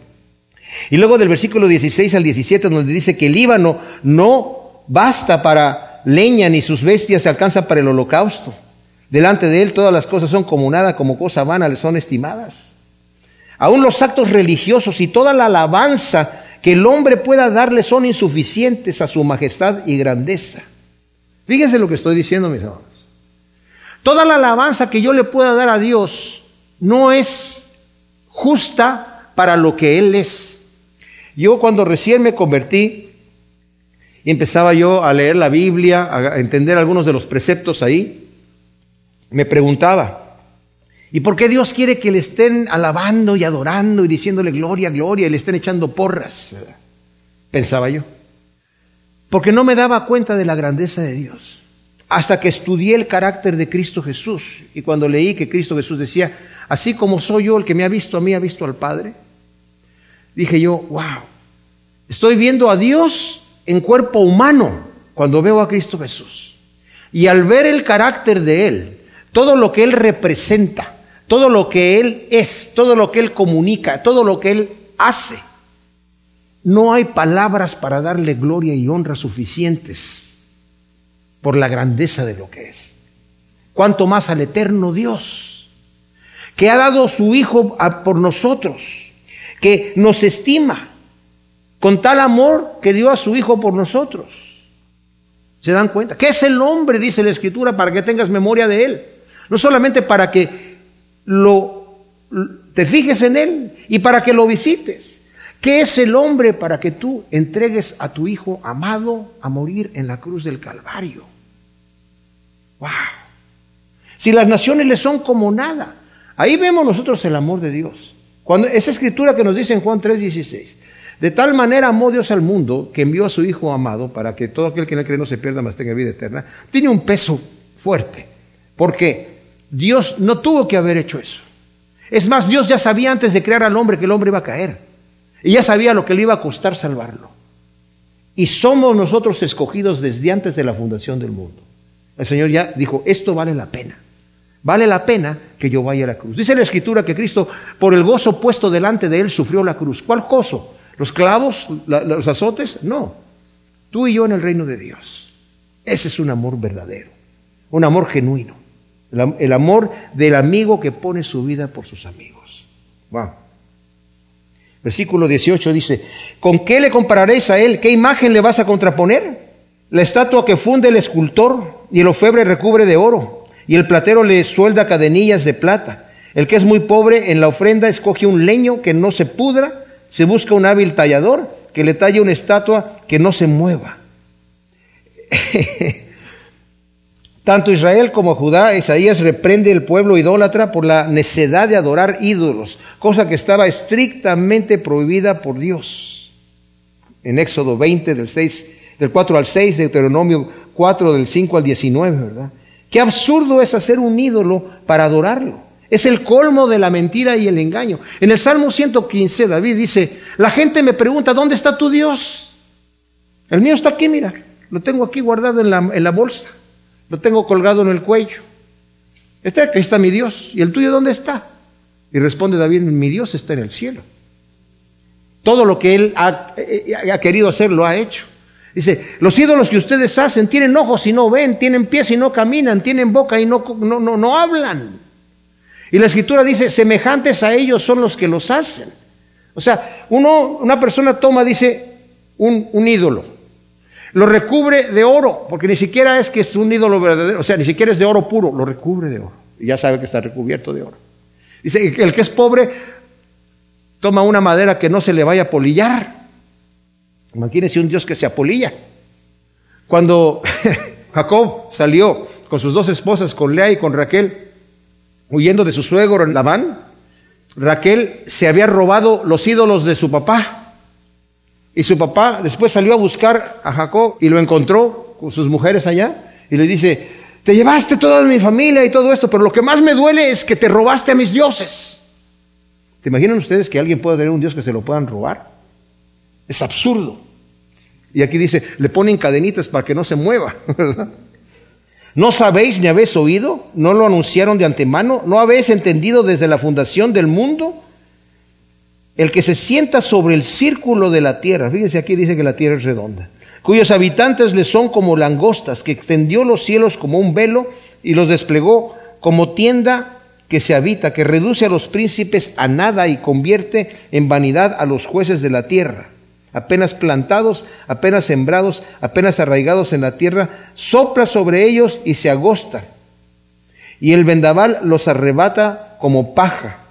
Y luego del versículo 16 al 17, donde dice que el Líbano no basta para leña ni sus bestias se alcanzan para el holocausto. Delante de Él todas las cosas son como nada, como cosa vana, le son estimadas. Aún los actos religiosos y toda la alabanza que el hombre pueda darle son insuficientes a su majestad y grandeza. Fíjense lo que estoy diciendo, mis hermanos. Toda la alabanza que yo le pueda dar a Dios no es justa para lo que Él es. Yo cuando recién me convertí empezaba yo a leer la Biblia, a entender algunos de los preceptos ahí, me preguntaba, ¿y por qué Dios quiere que le estén alabando y adorando y diciéndole gloria, gloria y le estén echando porras? Pensaba yo. Porque no me daba cuenta de la grandeza de Dios. Hasta que estudié el carácter de Cristo Jesús y cuando leí que Cristo Jesús decía, así como soy yo el que me ha visto a mí, ha visto al Padre, dije yo, wow, estoy viendo a Dios en cuerpo humano cuando veo a Cristo Jesús. Y al ver el carácter de Él, todo lo que Él representa, todo lo que Él es, todo lo que Él comunica, todo lo que Él hace. No hay palabras para darle gloria y honra suficientes por la grandeza de lo que es. Cuanto más al eterno Dios, que ha dado su Hijo por nosotros, que nos estima con tal amor que dio a su Hijo por nosotros. ¿Se dan cuenta? ¿Qué es el hombre? Dice la Escritura, para que tengas memoria de él. No solamente para que lo, te fijes en él y para que lo visites. ¿Qué es el hombre para que tú entregues a tu hijo amado a morir en la cruz del Calvario? ¡Wow! Si las naciones le son como nada, ahí vemos nosotros el amor de Dios. Cuando esa escritura que nos dice en Juan 3:16, de tal manera amó Dios al mundo que envió a su Hijo amado para que todo aquel que no cree no se pierda, mas tenga vida eterna, tiene un peso fuerte. Porque Dios no tuvo que haber hecho eso. Es más, Dios ya sabía antes de crear al hombre que el hombre iba a caer. Y ya sabía lo que le iba a costar salvarlo. Y somos nosotros escogidos desde antes de la fundación del mundo. El Señor ya dijo, esto vale la pena. Vale la pena que yo vaya a la cruz. Dice la Escritura que Cristo, por el gozo puesto delante de él, sufrió la cruz. ¿Cuál gozo? ¿Los clavos? ¿Los azotes? No. Tú y yo en el reino de Dios. Ese es un amor verdadero, un amor genuino. El, amor del amigo que pone su vida por sus amigos. Wow. Versículo 18 dice, ¿con qué le compararéis a él? ¿Qué imagen le vas a contraponer? La estatua que funde el escultor y el ofebre recubre de oro y el platero le suelda cadenillas de plata. El que es muy pobre en la ofrenda escoge un leño que no se pudra, se busca un hábil tallador que le talle una estatua que no se mueva. Tanto Israel como Judá, Isaías reprende al pueblo idólatra por la necedad de adorar ídolos, cosa que estaba estrictamente prohibida por Dios. En Éxodo 20, del, 6, del 4 al 6, Deuteronomio 4, del 5 al 19, ¿verdad? Qué absurdo es hacer un ídolo para adorarlo. Es el colmo de la mentira y el engaño. En el Salmo 115, David dice, la gente me pregunta, ¿dónde está tu Dios? El mío está aquí, mira, lo tengo aquí guardado en la bolsa. Lo tengo colgado en el cuello. Este, aquí está mi Dios. ¿Y el tuyo dónde está? Y responde David, mi Dios está en el cielo. Todo lo que él ha, eh, ha, querido hacer lo ha hecho. Dice, los ídolos que ustedes hacen tienen ojos y no ven, tienen pies y no caminan, tienen boca y no, no, no, no hablan. Y la escritura dice, semejantes a ellos son los que los hacen. O sea, uno, una persona toma, dice, un, un ídolo, lo recubre de oro, porque ni siquiera es que es un ídolo verdadero, o sea, ni siquiera es de oro puro, lo recubre de oro. Y ya sabe que está recubierto de oro. Dice, el que es pobre toma una madera que no se le vaya a polillar. Imagínense un Dios que se apolilla. Cuando Jacob salió con sus dos esposas, con Lea y con Raquel, huyendo de su suegro Labán, Raquel se había robado los ídolos de su papá. Y su papá después salió a buscar a Jacob y lo encontró con sus mujeres allá y le dice, te llevaste toda mi familia y todo esto, pero lo que más me duele es que te robaste a mis dioses. ¿Te imaginan ustedes que alguien pueda tener un dios que se lo puedan robar? Es absurdo. Y aquí dice, le ponen cadenitas para que no se mueva, ¿No sabéis ni habéis oído? ¿No lo anunciaron de antemano? ¿No habéis entendido desde la fundación del mundo? El que se sienta sobre el círculo de la tierra, fíjense aquí dice que la tierra es redonda, cuyos habitantes le son como langostas, que extendió los cielos como un velo y los desplegó como tienda que se habita, que reduce a los príncipes a nada y convierte en vanidad a los jueces de la tierra. Apenas plantados, apenas sembrados, apenas arraigados en la tierra, sopla sobre ellos y se agosta. Y el vendaval los arrebata como paja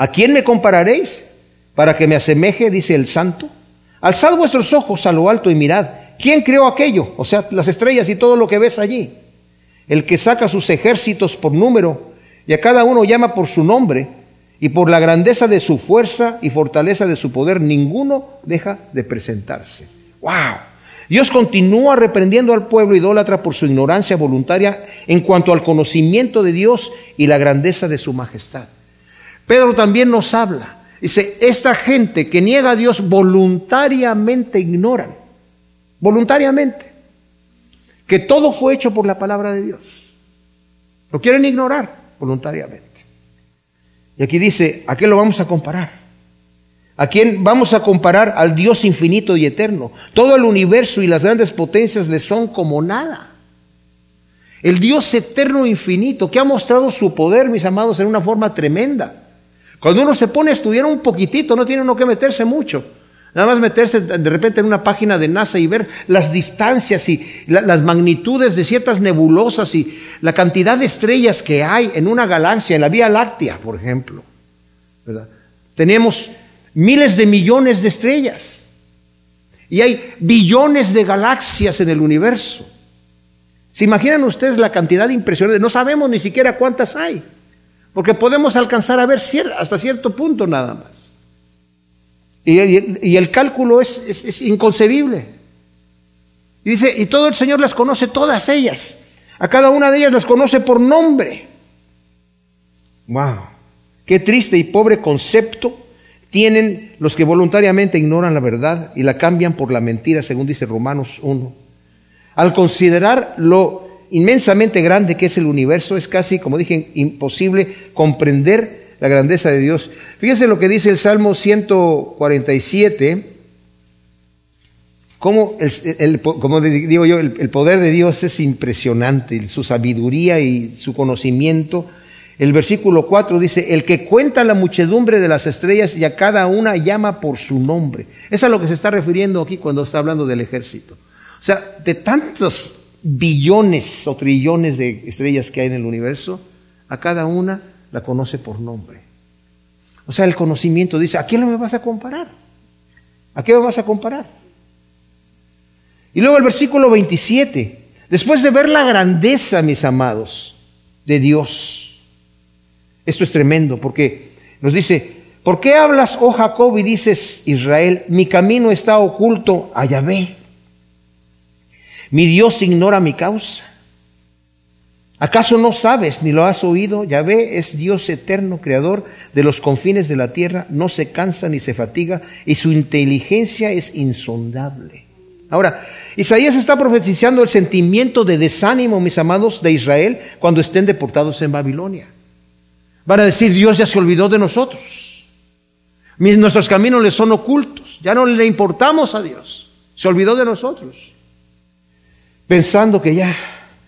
¿A quién me compararéis para que me asemeje, dice el santo? Alzad vuestros ojos a lo alto y mirad. ¿Quién creó aquello? O sea, las estrellas y todo lo que ves allí. El que saca sus ejércitos por número y a cada uno llama por su nombre y por la grandeza de su fuerza y fortaleza de su poder, ninguno deja de presentarse. ¡Wow! Dios continúa reprendiendo al pueblo idólatra por su ignorancia voluntaria en cuanto al conocimiento de Dios y la grandeza de su majestad. Pedro también nos habla. Dice, esta gente que niega a Dios voluntariamente ignoran, voluntariamente, que todo fue hecho por la palabra de Dios. Lo quieren ignorar voluntariamente. Y aquí dice, ¿a qué lo vamos a comparar? ¿A quién vamos a comparar? Al Dios infinito y eterno. Todo el universo y las grandes potencias le son como nada. El Dios eterno e infinito que ha mostrado su poder, mis amados, en una forma tremenda. Cuando uno se pone a estudiar un poquitito, no tiene uno que meterse mucho. Nada más meterse de repente en una página de NASA y ver las distancias y las magnitudes de ciertas nebulosas y la cantidad de estrellas que hay en una galaxia, en la Vía Láctea, por ejemplo. Tenemos miles de millones de estrellas y hay billones de galaxias en el universo. ¿Se imaginan ustedes la cantidad impresionante? No sabemos ni siquiera cuántas hay, porque podemos alcanzar a ver hasta cierto punto nada más. Y, el cálculo es, inconcebible. Y dice, y todo el Señor las conoce todas ellas. A cada una de ellas las conoce por nombre. Wow. Qué triste y pobre concepto tienen los que voluntariamente ignoran la verdad y la cambian por la mentira, según dice Romanos 1. Al considerar lo inmensamente grande que es el universo, es casi, como dije, imposible comprender la grandeza de Dios. Fíjense lo que dice el Salmo 147, como, digo yo, el, el poder de Dios es impresionante, su sabiduría y su conocimiento. El versículo 4 dice, el que cuenta la muchedumbre de las estrellas y a cada una llama por su nombre. Es a lo que se está refiriendo aquí cuando está hablando del ejército. O sea, de tantos billones o trillones de estrellas que hay en el universo, a cada una la conoce por nombre. O sea, el conocimiento dice, ¿a quién me vas a comparar? ¿A qué me vas a comparar? Y luego el versículo 27, después de ver la grandeza, mis amados, de Dios, esto es tremendo porque nos dice, ¿por qué hablas, oh Jacob, y dices, Israel, mi camino está oculto a Yahvé? Mi Dios ignora mi causa. ¿Acaso no sabes ni lo has oído? Yahvé es Dios eterno, creador de los confines de la tierra, no se cansa ni se fatiga y su inteligencia es insondable. Ahora, Isaías está profetizando el sentimiento de desánimo, mis amados, de Israel cuando estén deportados en Babilonia. Van a decir, Dios ya se olvidó de nosotros. Nuestros caminos le son ocultos, ya no le importamos a Dios. Se olvidó de nosotros. Pensando que ya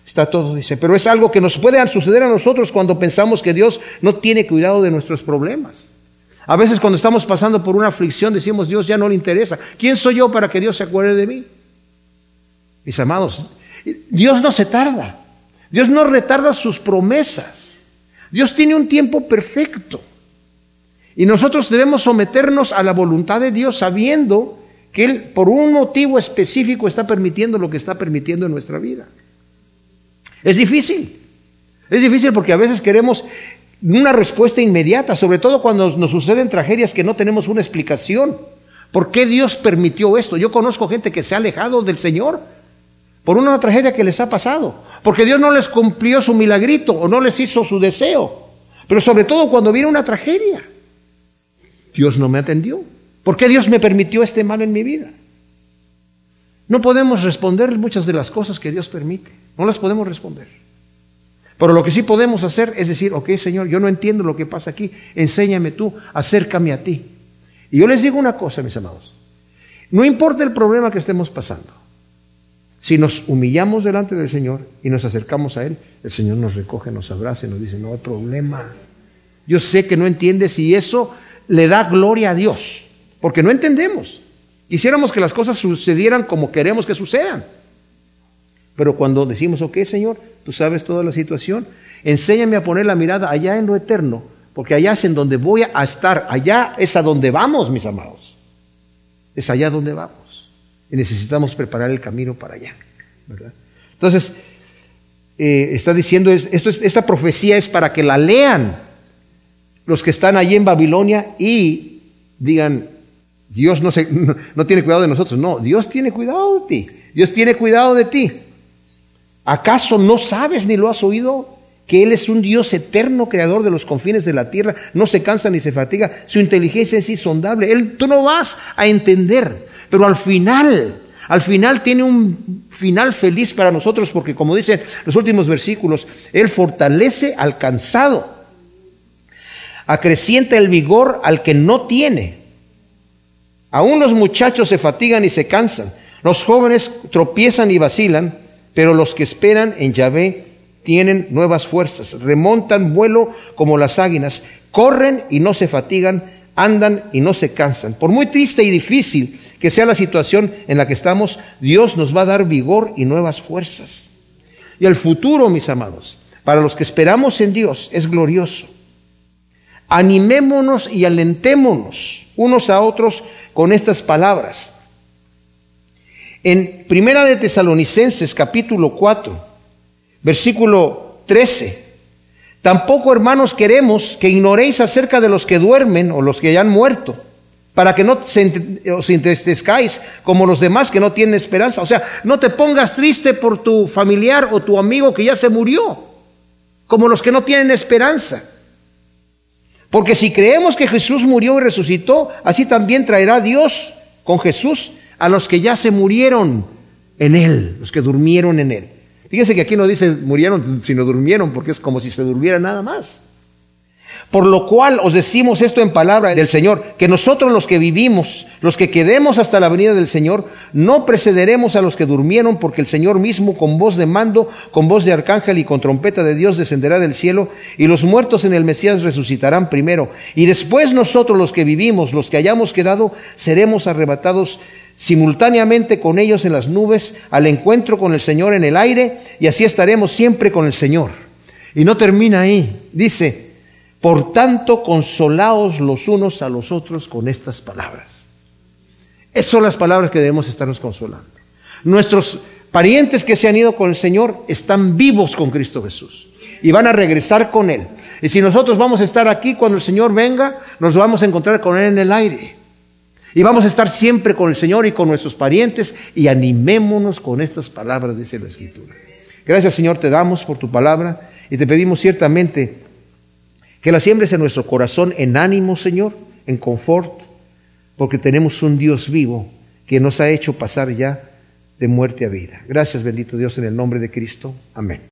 Está todo, dice. Pero es algo que nos puede suceder a nosotros cuando pensamos que Dios no tiene cuidado de nuestros problemas. A veces cuando estamos pasando por una aflicción decimos, Dios ya no le interesa. ¿Quién soy yo para que Dios se acuerde de mí? Mis amados, Dios no se tarda. Dios no retarda sus promesas. Dios tiene un tiempo perfecto. Y nosotros debemos someternos a la voluntad de Dios sabiendo que Él por un motivo específico está permitiendo lo que está permitiendo en nuestra vida. Es difícil. Es difícil porque a veces queremos una respuesta inmediata, sobre todo cuando nos suceden tragedias que no tenemos una explicación. ¿Por qué Dios permitió esto? Yo conozco gente que se ha alejado del Señor por una tragedia que les ha pasado, porque Dios no les cumplió su milagrito o no les hizo su deseo. Pero sobre todo cuando viene una tragedia, Dios no me atendió. ¿Por qué Dios me permitió este mal en mi vida? No podemos responder muchas de las cosas que Dios permite. No las podemos responder. Pero lo que sí podemos hacer es decir, ok Señor, yo no entiendo lo que pasa aquí, enséñame tú, acércame a ti. Y yo les digo una cosa, mis amados, no importa el problema que estemos pasando, si nos humillamos delante del Señor y nos acercamos a Él, el Señor nos recoge, nos abraza y nos dice, no hay problema. Yo sé que no entiendes y eso le da gloria a Dios, porque no entendemos. Quisiéramos que las cosas sucedieran como queremos que sucedan. Pero cuando decimos, ok Señor, tú sabes toda la situación, enséñame a poner la mirada allá en lo eterno, porque allá es en donde voy a estar, allá es a donde vamos, mis amados. Es allá donde vamos. Y necesitamos preparar el camino para allá. Entonces, eh, está diciendo, esto esta profecía es para que la lean los que están allí en Babilonia y digan, Dios no, se, no tiene cuidado de nosotros. No, Dios tiene cuidado de ti. Dios tiene cuidado de ti. ¿Acaso no sabes ni lo has oído? Que Él es un Dios eterno, creador de los confines de la tierra, no se cansa ni se fatiga, su inteligencia es insondable. Él, tú no vas a entender, pero al final, al final tiene un final feliz para nosotros, porque como dicen los últimos versículos, Él fortalece al cansado. acrecienta el vigor al que no tiene. Aún los muchachos se fatigan y se cansan, los jóvenes tropiezan y vacilan, pero los que esperan en Yahvé tienen nuevas fuerzas, remontan vuelo como las águilas, corren y no se fatigan, andan y no se cansan. Por muy triste y difícil que sea la situación en la que estamos, Dios nos va a dar vigor y nuevas fuerzas. Y el futuro, mis amados, para los que esperamos en Dios, es glorioso. Animémonos y alentémonos unos a otros con estas palabras. En Primera de Tesalonicenses capítulo 4, versículo 13, tampoco hermanos queremos que ignoréis acerca de los que duermen o los que ya han muerto, para que no os entristezcáis como los demás que no tienen esperanza. O sea, no te pongas triste por tu familiar o tu amigo que ya se murió, como los que no tienen esperanza. Porque si creemos que Jesús murió y resucitó, así también traerá Dios con Jesús a los que ya se murieron en Él, los que durmieron en Él. Fíjense que aquí no dice murieron, sino durmieron, porque es como si se durmiera nada más. Por lo cual os decimos esto en palabra del Señor, que nosotros los que vivimos, los que quedemos hasta la venida del Señor, no precederemos a los que durmieron, porque el Señor mismo con voz de mando, con voz de arcángel y con trompeta de Dios descenderá del cielo, y los muertos en el Mesías resucitarán primero. Y después nosotros los que vivimos, los que hayamos quedado, seremos arrebatados simultáneamente con ellos en las nubes al encuentro con el Señor en el aire, y así estaremos siempre con el Señor. Y no termina ahí, dice, por tanto, consolaos los unos a los otros con estas palabras. Esas son las palabras que debemos estarnos consolando. Nuestros parientes que se han ido con el Señor están vivos con Cristo Jesús y van a regresar con Él. Y si nosotros vamos a estar aquí cuando el Señor venga, nos vamos a encontrar con Él en el aire. Y vamos a estar siempre con el Señor y con nuestros parientes y animémonos con estas palabras, dice la Escritura. Gracias Señor, te damos por tu palabra y te pedimos ciertamente que la siembres en nuestro corazón en ánimo, Señor, en confort, porque tenemos un Dios vivo que nos ha hecho pasar ya de muerte a vida. Gracias, bendito Dios, en el nombre de Cristo. Amén.